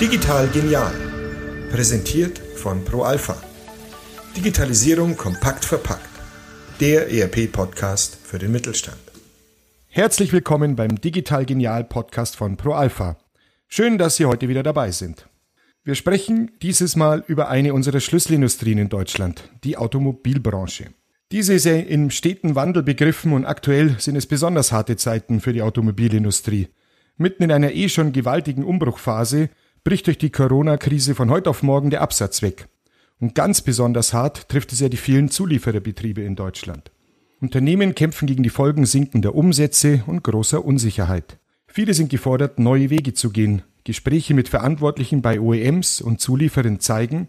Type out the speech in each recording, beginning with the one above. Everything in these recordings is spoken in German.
Digital genial. Präsentiert von ProAlpha. Digitalisierung kompakt verpackt. Der ERP-Podcast für den Mittelstand. Herzlich willkommen beim Digital Genial Podcast von ProAlpha. Schön, dass Sie heute wieder dabei sind. Wir sprechen dieses Mal über eine unserer Schlüsselindustrien in Deutschland, die Automobilbranche. Diese ist ja im steten Wandel begriffen und aktuell sind es besonders harte Zeiten für die Automobilindustrie. Mitten in einer eh schon gewaltigen Umbruchphase bricht durch die Corona-Krise von heute auf morgen der Absatz weg. Und ganz besonders hart trifft es ja die vielen Zuliefererbetriebe in Deutschland. Unternehmen kämpfen gegen die Folgen sinkender Umsätze und großer Unsicherheit. Viele sind gefordert, neue Wege zu gehen. Gespräche mit Verantwortlichen bei OEMs und Zulieferern zeigen,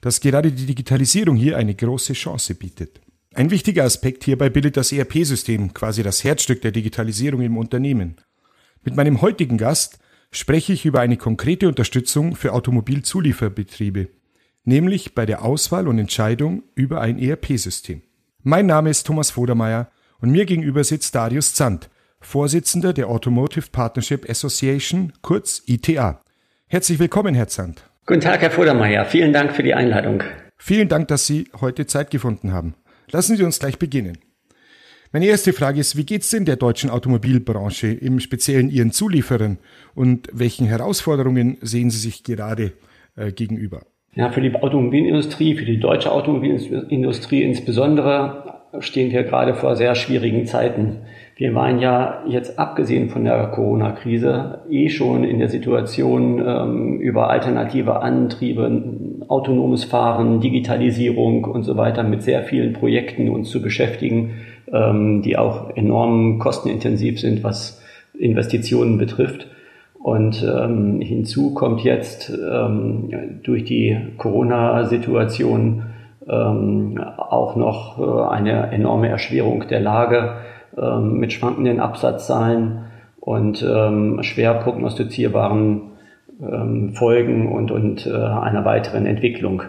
dass gerade die Digitalisierung hier eine große Chance bietet. Ein wichtiger Aspekt hierbei bildet das ERP-System, quasi das Herzstück der Digitalisierung im Unternehmen. Mit meinem heutigen Gast spreche ich über eine konkrete Unterstützung für Automobilzulieferbetriebe, nämlich bei der Auswahl und Entscheidung über ein ERP-System. Mein Name ist Thomas Vodermeier und mir gegenüber sitzt Darius Zandt, Vorsitzender der Automotive Partnership Association, kurz ITA. Herzlich willkommen, Herr Zandt. Guten Tag, Herr Vodermeier. Vielen Dank für die Einladung. Vielen Dank, dass Sie heute Zeit gefunden haben. Lassen Sie uns gleich beginnen. Meine erste Frage ist, wie geht es denn der deutschen Automobilbranche, im Speziellen Ihren Zulieferern und welchen Herausforderungen sehen Sie sich gerade äh, gegenüber? Ja, für die Automobilindustrie, für die deutsche Automobilindustrie insbesondere stehen wir gerade vor sehr schwierigen Zeiten. Wir waren ja jetzt abgesehen von der Corona-Krise eh schon in der Situation, ähm, über alternative Antriebe, autonomes Fahren, Digitalisierung und so weiter mit sehr vielen Projekten uns zu beschäftigen ähm, die auch enorm kostenintensiv sind, was Investitionen betrifft. Und ähm, hinzu kommt jetzt ähm, durch die Corona-Situation ähm, auch noch äh, eine enorme Erschwerung der Lage ähm, mit schwankenden Absatzzahlen und ähm, schwer prognostizierbaren ähm, Folgen und, und äh, einer weiteren Entwicklung.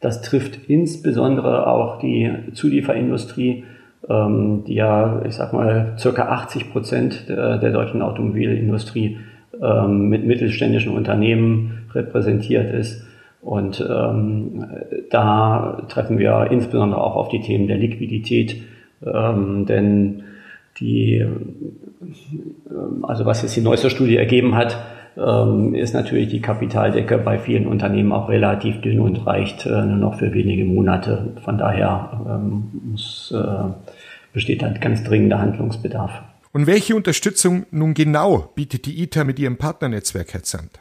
Das trifft insbesondere auch die Zulieferindustrie, ähm, die ja, ich sag mal, circa 80 Prozent der, der deutschen Automobilindustrie ähm, mit mittelständischen Unternehmen repräsentiert ist. Und ähm, da treffen wir insbesondere auch auf die Themen der Liquidität, ähm, denn die, ähm, also was jetzt die neueste Studie ergeben hat, ähm, ist natürlich die Kapitaldecke bei vielen Unternehmen auch relativ dünn und reicht äh, nur noch für wenige Monate. Von daher ähm, muss, äh, besteht da ganz dringender Handlungsbedarf. Und welche Unterstützung nun genau bietet die ITA mit ihrem Partnernetzwerk, Herr Zandt?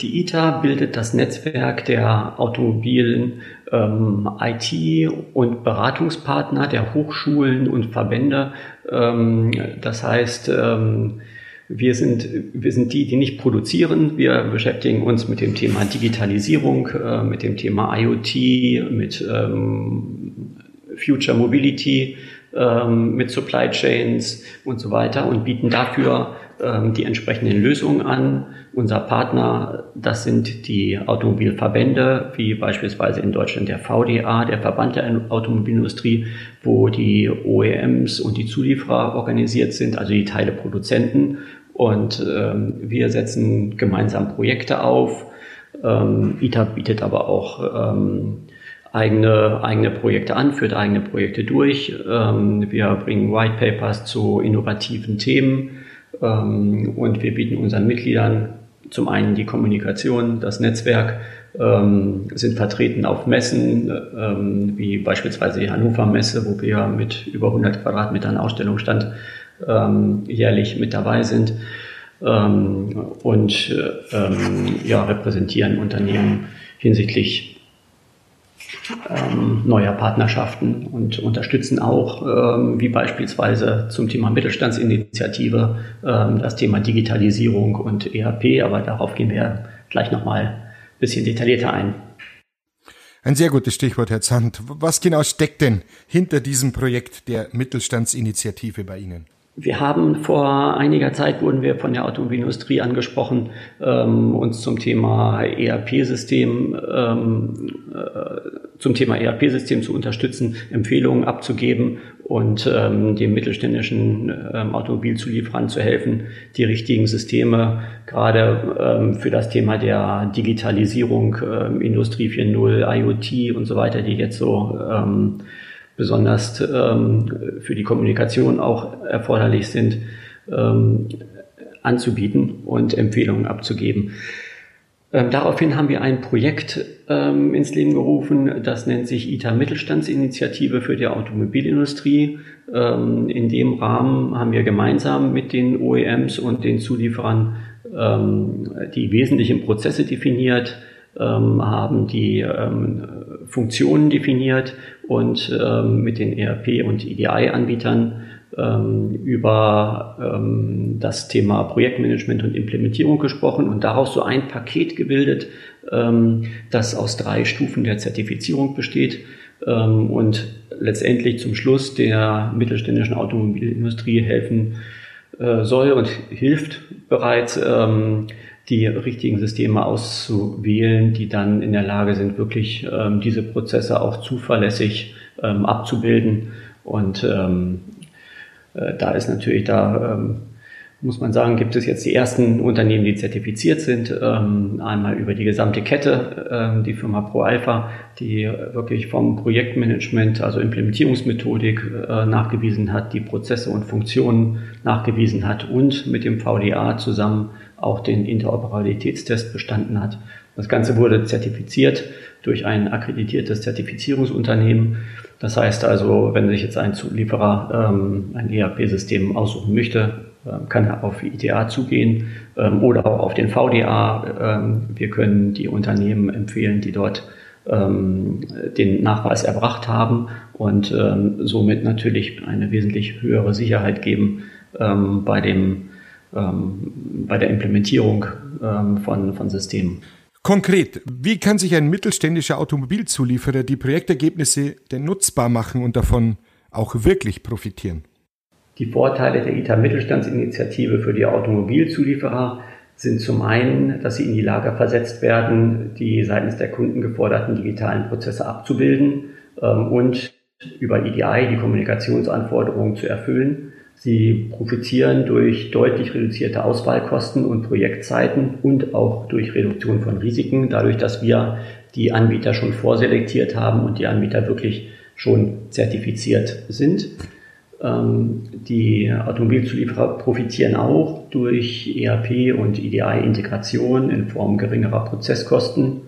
Die ITA bildet das Netzwerk der automobilen ähm, IT- und Beratungspartner der Hochschulen und Verbände. Ähm, das heißt, ähm, wir sind, wir sind die, die nicht produzieren. Wir beschäftigen uns mit dem Thema Digitalisierung, äh, mit dem Thema IoT, mit ähm, Future Mobility, ähm, mit Supply Chains und so weiter und bieten dafür ähm, die entsprechenden Lösungen an. Unser Partner, das sind die Automobilverbände, wie beispielsweise in Deutschland der VDA, der Verband der Automobilindustrie, wo die OEMs und die Zulieferer organisiert sind, also die Teileproduzenten. Und ähm, wir setzen gemeinsam Projekte auf. Ähm, ITA bietet aber auch ähm, eigene, eigene Projekte an, führt eigene Projekte durch. Ähm, wir bringen White Papers zu innovativen Themen und wir bieten unseren Mitgliedern zum einen die Kommunikation, das Netzwerk, ähm, sind vertreten auf Messen, ähm, wie beispielsweise die Hannover Messe, wo wir mit über 100 Quadratmetern Ausstellungsstand ähm, jährlich mit dabei sind. Ähm, und ähm, ja, repräsentieren Unternehmen hinsichtlich ähm, neuer Partnerschaften und unterstützen auch, ähm, wie beispielsweise zum Thema Mittelstandsinitiative, ähm, das Thema Digitalisierung und ERP, aber darauf gehen wir gleich nochmal ein bisschen detaillierter ein. Ein sehr gutes Stichwort, Herr Zandt. Was genau steckt denn hinter diesem Projekt der Mittelstandsinitiative bei Ihnen? Wir haben vor einiger Zeit wurden wir von der Automobilindustrie angesprochen, ähm, uns zum Thema ERP-System ähm, äh, zum Thema ERP-System zu unterstützen, Empfehlungen abzugeben und ähm, dem mittelständischen ähm, Automobilzulieferern zu helfen, die richtigen Systeme gerade ähm, für das Thema der Digitalisierung, ähm, Industrie 4.0, IoT und so weiter, die jetzt so ähm, besonders ähm, für die Kommunikation auch erforderlich sind, ähm, anzubieten und Empfehlungen abzugeben. Ähm, daraufhin haben wir ein Projekt ähm, ins Leben gerufen, das nennt sich ITA Mittelstandsinitiative für die Automobilindustrie. Ähm, in dem Rahmen haben wir gemeinsam mit den OEMs und den Zulieferern ähm, die wesentlichen Prozesse definiert, ähm, haben die ähm, Funktionen definiert und mit den ERP und EDI-Anbietern ähm, über ähm, das Thema Projektmanagement und Implementierung gesprochen und daraus so ein Paket gebildet, ähm, das aus drei Stufen der Zertifizierung besteht ähm, und letztendlich zum Schluss der mittelständischen Automobilindustrie helfen äh, soll und hilft bereits, ähm, die richtigen Systeme auszuwählen, die dann in der Lage sind, wirklich ähm, diese Prozesse auch zuverlässig abzubilden und ähm, äh, da ist natürlich, da ähm, muss man sagen, gibt es jetzt die ersten Unternehmen, die zertifiziert sind. Ähm, einmal über die gesamte Kette, ähm, die Firma ProAlpha, die wirklich vom Projektmanagement, also Implementierungsmethodik äh, nachgewiesen hat, die Prozesse und Funktionen nachgewiesen hat und mit dem VDA zusammen auch den Interoperabilitätstest bestanden hat. Das Ganze wurde zertifiziert durch ein akkreditiertes Zertifizierungsunternehmen. Das heißt also, wenn sich jetzt ein Zulieferer ähm, ein ERP-System aussuchen möchte, ähm, kann er auf ITA zugehen ähm, oder auch auf den VDA. Ähm, wir können die Unternehmen empfehlen, die dort ähm, den Nachweis erbracht haben und ähm, somit natürlich eine wesentlich höhere Sicherheit geben bei, dem, bei der Implementierung von, von Systemen. Konkret, wie kann sich ein mittelständischer Automobilzulieferer die Projektergebnisse denn nutzbar machen und davon auch wirklich profitieren? Die Vorteile der ITA Mittelstandsinitiative für die Automobilzulieferer sind zum einen, dass sie in die Lage versetzt werden, die seitens der Kunden geforderten digitalen Prozesse abzubilden ähm, und über EDI die Kommunikationsanforderungen zu erfüllen. Sie profitieren durch deutlich reduzierte Auswahlkosten und Projektzeiten und auch durch Reduktion von Risiken, dadurch, dass wir die Anbieter schon vorselektiert haben und die Anbieter wirklich schon zertifiziert sind. Ähm, die Automobilzulieferer profitieren auch durch ERP und EDI-Integration in Form geringerer Prozesskosten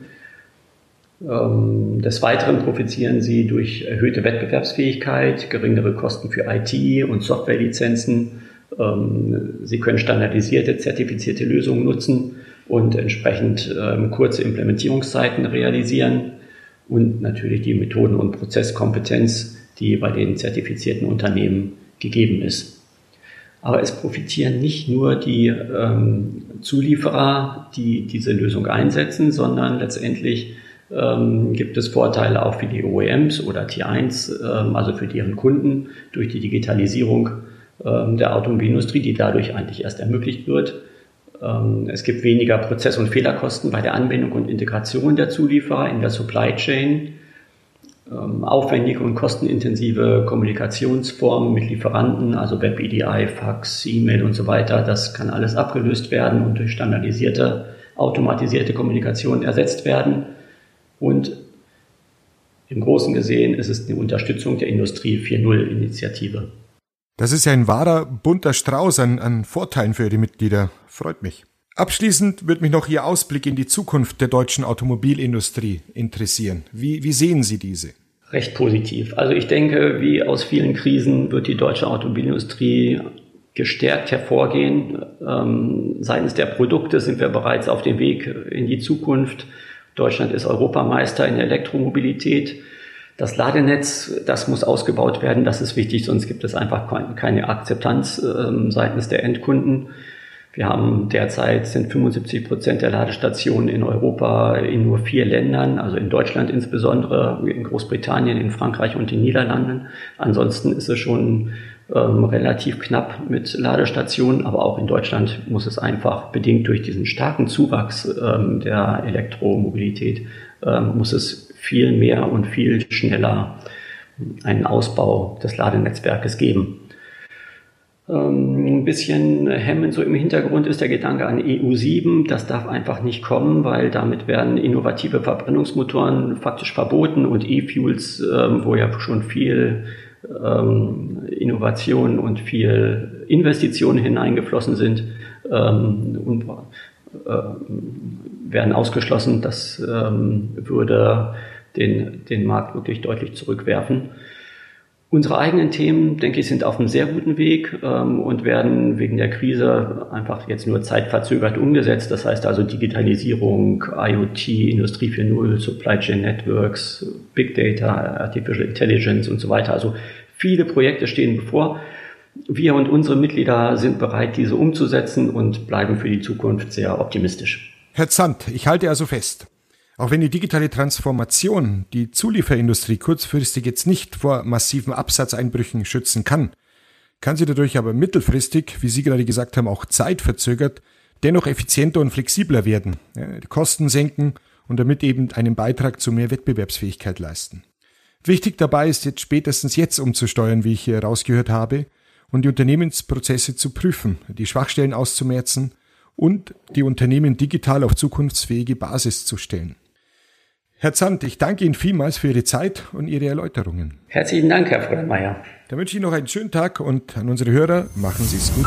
des Weiteren profitieren sie durch erhöhte Wettbewerbsfähigkeit, geringere Kosten für IT und Softwarelizenzen. Ähm, sie können standardisierte, zertifizierte Lösungen nutzen und entsprechend ähm, kurze Implementierungszeiten realisieren und natürlich die Methoden- und Prozesskompetenz, die bei den zertifizierten Unternehmen gegeben ist. Aber es profitieren nicht nur die ähm, Zulieferer, die diese Lösung einsetzen, sondern letztendlich ähm, gibt es Vorteile auch für die OEMs oder T1, ähm, also für deren Kunden durch die Digitalisierung ähm, der Automobilindustrie, die dadurch eigentlich erst ermöglicht wird. Ähm, es gibt weniger Prozess- und Fehlerkosten bei der Anwendung und Integration der Zulieferer in der Supply Chain. Ähm, aufwendige und kostenintensive Kommunikationsformen mit Lieferanten, also Web EDI, Fax, E-Mail und so weiter, das kann alles abgelöst werden und durch standardisierte, automatisierte Kommunikation ersetzt werden. Und im Großen gesehen ist es eine Unterstützung der Industrie 4.0-Initiative. Das ist ja ein wahrer bunter Strauß an, an Vorteilen für Ihre Mitglieder. Freut mich. Abschließend wird mich noch Ihr Ausblick in die Zukunft der deutschen Automobilindustrie interessieren. Wie, wie sehen Sie diese? Recht positiv. Also ich denke, wie aus vielen Krisen wird die deutsche Automobilindustrie gestärkt hervorgehen. Ähm, seitens der Produkte sind wir bereits auf dem Weg in die Zukunft. Deutschland ist Europameister in der Elektromobilität. Das Ladenetz, das muss ausgebaut werden, das ist wichtig, sonst gibt es einfach keine Akzeptanz äh, seitens der Endkunden. Wir haben derzeit sind 75 Prozent der Ladestationen in Europa in nur vier Ländern, also in Deutschland insbesondere, in Großbritannien, in Frankreich und den Niederlanden. Ansonsten ist es schon ähm, relativ knapp mit Ladestationen, aber auch in Deutschland muss es einfach bedingt durch diesen starken Zuwachs ähm, der Elektromobilität, ähm, muss es viel mehr und viel schneller einen Ausbau des Ladenetzwerkes geben. Ähm, ein bisschen hemmend so im Hintergrund ist der Gedanke an EU7. Das darf einfach nicht kommen, weil damit werden innovative Verbrennungsmotoren faktisch verboten und E-Fuels, ähm, wo ja schon viel ähm, Innovation und viel Investitionen hineingeflossen sind, und, äh, werden ausgeschlossen. Das würde den, den Markt wirklich deutlich zurückwerfen. Unsere eigenen Themen, denke ich, sind auf einem sehr guten Weg ähm, und werden wegen der Krise einfach jetzt nur zeitverzögert umgesetzt. Das heißt also Digitalisierung, IoT, Industrie 4.0, Supply Chain Networks, Big Data, Artificial Intelligence und so weiter. Also viele Projekte stehen bevor. Wir und unsere Mitglieder sind bereit, diese umzusetzen und bleiben für die Zukunft sehr optimistisch. Herr Zandt, ich halte also fest. Auch wenn die digitale Transformation die Zulieferindustrie kurzfristig jetzt nicht vor massiven Absatzeinbrüchen schützen kann, kann sie dadurch aber mittelfristig, wie Sie gerade gesagt haben, auch zeitverzögert, dennoch effizienter und flexibler werden, die Kosten senken und damit eben einen Beitrag zu mehr Wettbewerbsfähigkeit leisten. Wichtig dabei ist jetzt spätestens jetzt umzusteuern, wie ich hier rausgehört habe, und die Unternehmensprozesse zu prüfen, die Schwachstellen auszumerzen und die Unternehmen digital auf zukunftsfähige Basis zu stellen. Herr Zandt, ich danke Ihnen vielmals für Ihre Zeit und Ihre Erläuterungen. Herzlichen Dank, Herr Fröllmeier. Dann wünsche ich Ihnen noch einen schönen Tag und an unsere Hörer machen Sie es gut.